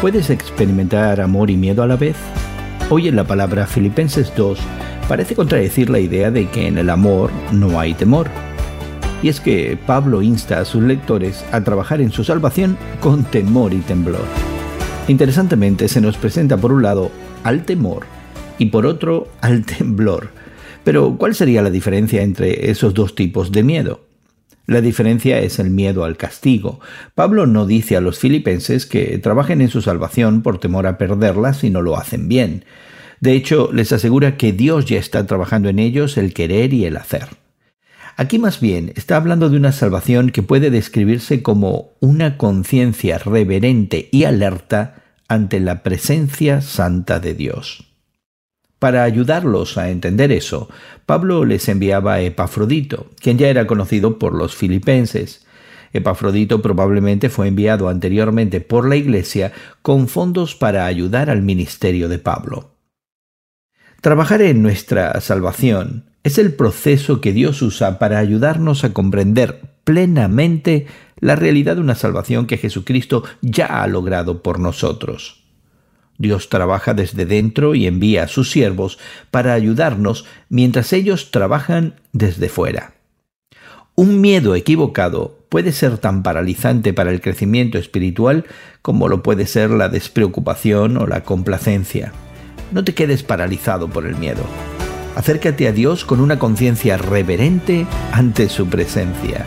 ¿Puedes experimentar amor y miedo a la vez? Hoy en la palabra Filipenses 2 parece contradecir la idea de que en el amor no hay temor. Y es que Pablo insta a sus lectores a trabajar en su salvación con temor y temblor. Interesantemente se nos presenta por un lado al temor y por otro al temblor. Pero ¿cuál sería la diferencia entre esos dos tipos de miedo? La diferencia es el miedo al castigo. Pablo no dice a los filipenses que trabajen en su salvación por temor a perderla si no lo hacen bien. De hecho, les asegura que Dios ya está trabajando en ellos el querer y el hacer. Aquí más bien está hablando de una salvación que puede describirse como una conciencia reverente y alerta ante la presencia santa de Dios. Para ayudarlos a entender eso, Pablo les enviaba a Epafrodito, quien ya era conocido por los filipenses. Epafrodito probablemente fue enviado anteriormente por la Iglesia con fondos para ayudar al ministerio de Pablo. Trabajar en nuestra salvación es el proceso que Dios usa para ayudarnos a comprender plenamente la realidad de una salvación que Jesucristo ya ha logrado por nosotros. Dios trabaja desde dentro y envía a sus siervos para ayudarnos mientras ellos trabajan desde fuera. Un miedo equivocado puede ser tan paralizante para el crecimiento espiritual como lo puede ser la despreocupación o la complacencia. No te quedes paralizado por el miedo. Acércate a Dios con una conciencia reverente ante su presencia.